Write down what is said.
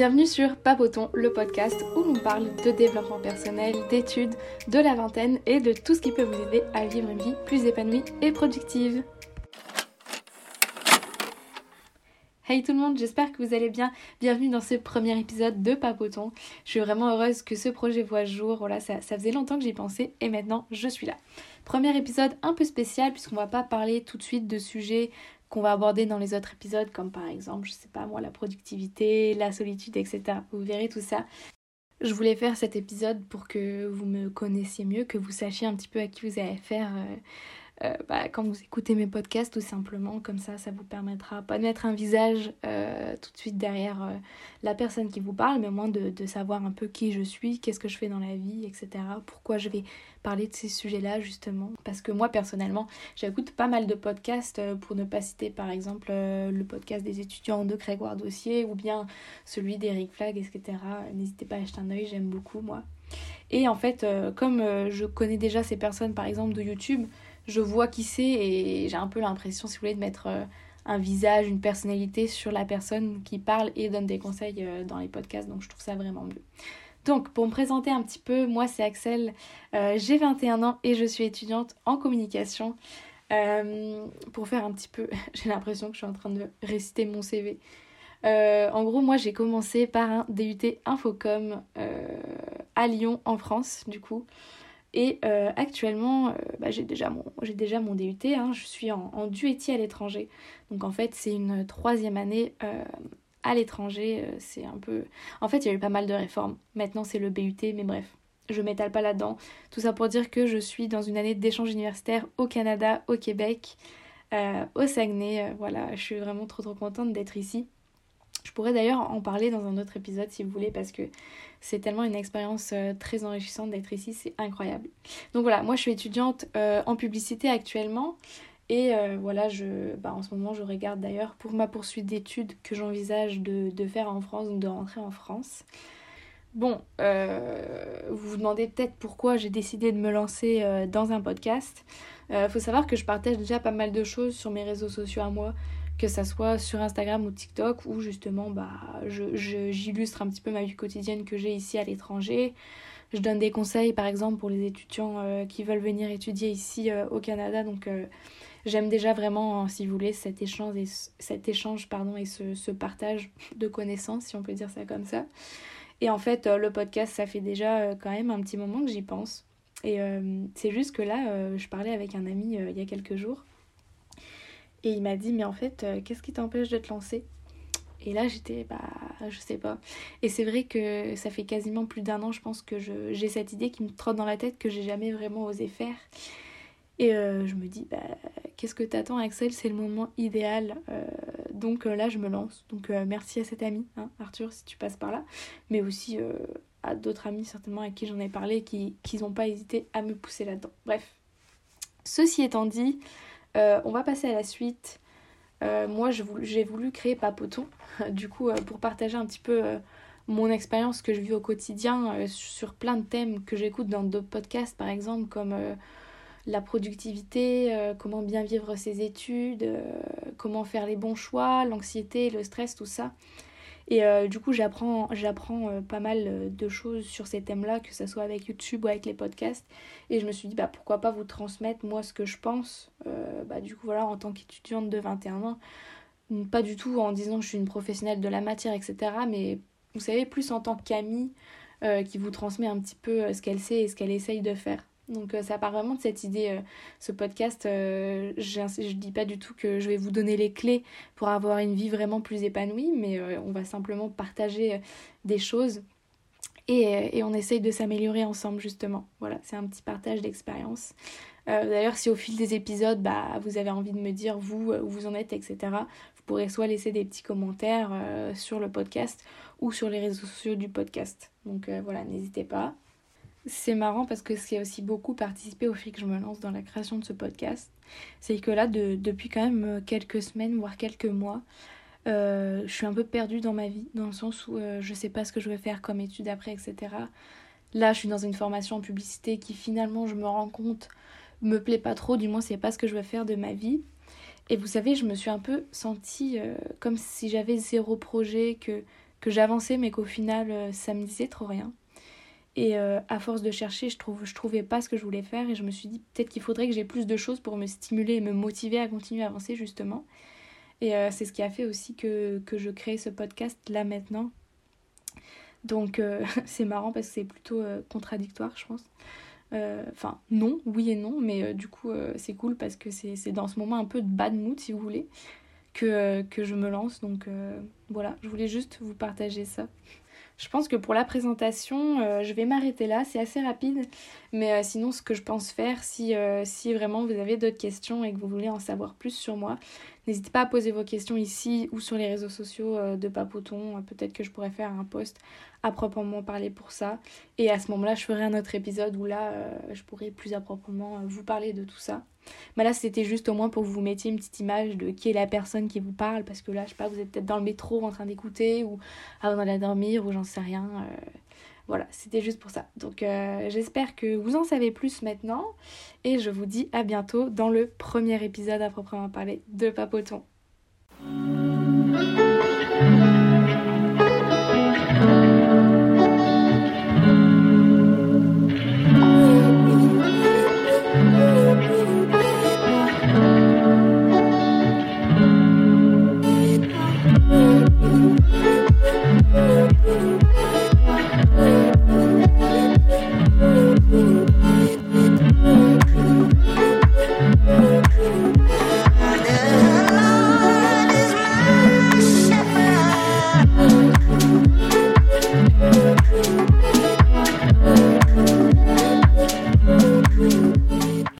Bienvenue sur Papoton, le podcast où on parle de développement personnel, d'études, de la vingtaine et de tout ce qui peut vous aider à vivre une vie plus épanouie et productive. Hey tout le monde, j'espère que vous allez bien. Bienvenue dans ce premier épisode de Papoton. Je suis vraiment heureuse que ce projet voit jour. Voilà, ça, ça faisait longtemps que j'y pensais et maintenant je suis là. Premier épisode un peu spécial puisqu'on va pas parler tout de suite de sujets qu'on va aborder dans les autres épisodes, comme par exemple, je sais pas moi, la productivité, la solitude, etc. Vous verrez tout ça. Je voulais faire cet épisode pour que vous me connaissiez mieux, que vous sachiez un petit peu à qui vous allez faire euh, bah, quand vous écoutez mes podcasts tout simplement comme ça ça vous permettra pas de mettre un visage euh, tout de suite derrière euh, la personne qui vous parle mais au moins de, savoir un peu qui je suis qu'est-ce que je fais dans la vie etc pourquoi je vais parler de ces sujets là justement. Parce que moi personnellement j'écoute pas mal de podcasts pour ne pas citer par exemple le podcast des étudiants de Grégoire Dossier ou bien celui d'Eric Flag etc n'hésitez pas à acheter un oeil j'aime beaucoup moi. Et en fait comme je connais déjà ces personnes par exemple de YouTube je vois qui c'est et j'ai un peu l'impression, si vous voulez, de mettre euh, un visage, une personnalité sur la personne qui parle et donne des conseils euh, dans les podcasts. Donc je trouve ça vraiment mieux. Donc pour me présenter un petit peu, moi c'est Axel, euh, j'ai 21 ans et je suis étudiante en communication. pour faire un petit peu, j'ai l'impression que je suis en train de réciter mon CV. en gros, moi j'ai commencé par un DUT Infocom à Lyon en France, du coup. Et euh, actuellement, euh, bah, j'ai déjà, mon, déjà DUT, hein, je suis en, en à l'étranger. Donc en fait, c'est une troisième année euh, à l'étranger. c'est un peu. En fait, il y a eu pas mal de réformes. Maintenant, c'est le BUT, mais bref, je m'étale pas là-dedans. Tout ça pour dire que je suis dans une année d'échange universitaire au Canada, au Québec, au Saguenay. voilà, je suis vraiment trop trop contente d'être ici. Je pourrais d'ailleurs en parler dans un autre épisode si vous voulez parce que c'est tellement une expérience euh, très enrichissante d'être ici, c'est incroyable. Donc voilà, moi je suis étudiante euh, en publicité actuellement et euh, voilà, je, bah, en ce moment je regarde d'ailleurs pour ma poursuite d'études que j'envisage de, de, faire en France, de rentrer en France. Bon, vous vous demandez peut-être pourquoi j'ai décidé de me lancer dans un podcast. Il faut savoir que je partage déjà pas mal de choses sur mes réseaux sociaux à moi que ça soit sur Instagram ou TikTok où justement bah, j'illustre je, un petit peu ma vie quotidienne que j'ai ici à l'étranger. Je donne des conseils par exemple pour les étudiants euh, qui veulent venir étudier ici euh, au Canada. Donc euh, j'aime déjà vraiment, si vous voulez, cet échange et, cet échange, pardon, et ce, ce, partage de connaissances, si on peut dire ça comme ça. Et en fait, le podcast, ça fait déjà quand même un petit moment que j'y pense. Et c'est juste que là, je parlais avec un ami il y a quelques jours et il m'a dit, mais en fait, euh, qu'est-ce qui t'empêche de te lancer? Et là, j'étais, bah, je sais pas. Et c'est vrai que ça fait quasiment plus d'un an, je pense, que j'ai cette idée qui me trotte dans la tête que j'ai jamais vraiment osé faire. Et euh, je me dis, bah, qu'est-ce que t'attends, Axel? C'est le moment idéal. Euh, donc là, je me lance. Donc merci à cet ami, hein, Arthur, si tu passes par là. Mais aussi à d'autres amis, certainement, à qui j'en ai parlé, qui n'ont pas hésité à me pousser là-dedans. Bref. Ceci étant dit, euh, on va passer à la suite. Euh, moi, j'ai voulu créer Papoton, du coup, euh, pour partager un petit peu mon expérience que je vis au quotidien sur plein de thèmes que j'écoute dans d'autres podcasts, par exemple, comme la productivité, comment bien vivre ses études, comment faire les bons choix, l'anxiété, le stress, tout ça. Et euh, du coup, j'apprends, euh, pas mal euh, de choses sur ces thèmes-là, que ce soit avec YouTube ou avec les podcasts. Et je me suis dit, bah, pourquoi pas vous transmettre moi ce que je pense, bah, du coup, en tant qu'étudiante de 21 ans. Pas du tout en disant que je suis une professionnelle de la matière, etc. Mais vous savez, plus en tant qu'amie qui vous transmet un petit peu ce qu'elle sait et ce qu'elle essaye de faire. Donc ça part vraiment de cette idée, ce podcast, je, je dis pas du tout que je vais vous donner les clés pour avoir une vie vraiment plus épanouie, mais on va simplement partager des choses et, et on essaye de s'améliorer ensemble justement. Voilà, c'est un petit partage d'expérience. D'ailleurs, si au fil des épisodes, bah, vous avez envie de me dire vous où vous en êtes, etc., vous pourrez soit laisser des petits commentaires sur le podcast ou sur les réseaux sociaux du podcast. Donc voilà, n'hésitez pas. C'est marrant parce que ce qui a aussi beaucoup participé au fait que je me lance dans la création de ce podcast, c'est que là, de, depuis quand même euh, quelques semaines, voire quelques mois, euh, je suis un peu perdue dans ma vie, dans le sens où euh, je sais pas ce que je vais faire comme étude après, etc. Là, je suis dans une formation en publicité qui finalement, je me rends compte, me plaît pas trop, du moins, c'est pas ce que je veux faire de ma vie. Et vous savez, je me suis un peu sentie comme si j'avais zéro projet, que que j'avançais mais qu'au final ça me disait trop rien. Et à force de chercher, je trouve je trouvais pas ce que je voulais faire et je me suis dit peut-être qu'il faudrait que j'ai plus de choses pour me stimuler et me motiver à continuer à avancer justement. Et c'est ce qui a fait aussi que, que je crée ce podcast là maintenant. Donc c'est marrant parce que c'est plutôt contradictoire je pense. Euh, enfin, non, oui et non, mais euh, du coup, euh, c'est cool parce que c'est dans ce moment un peu de bad mood, si vous voulez, que, que je me lance. Donc voilà, je voulais juste vous partager ça. Je pense que pour la présentation, je vais m'arrêter là, c'est assez rapide. Mais sinon, ce que je pense faire, si, si vraiment vous avez d'autres questions et que vous voulez en savoir plus sur moi, N'hésitez pas à poser vos questions ici ou sur les réseaux sociaux euh, de Papoton. Euh, peut-être que je pourrais faire un post à proprement parler pour ça. Et à ce moment-là, je ferai un autre épisode où là, euh, je pourrais plus à proprement vous parler de tout ça. Mais là, c'était juste au moins pour que vous mettiez une petite image de qui est la personne qui vous parle. Parce que là, je sais pas, vous êtes peut-être dans le métro en train d'écouter ou avant d'aller dormir ou j'en sais rien. Voilà, c'était juste pour ça. Donc euh, j'espère que vous en savez plus maintenant et je vous dis à bientôt dans le premier épisode à proprement parler de Papoton.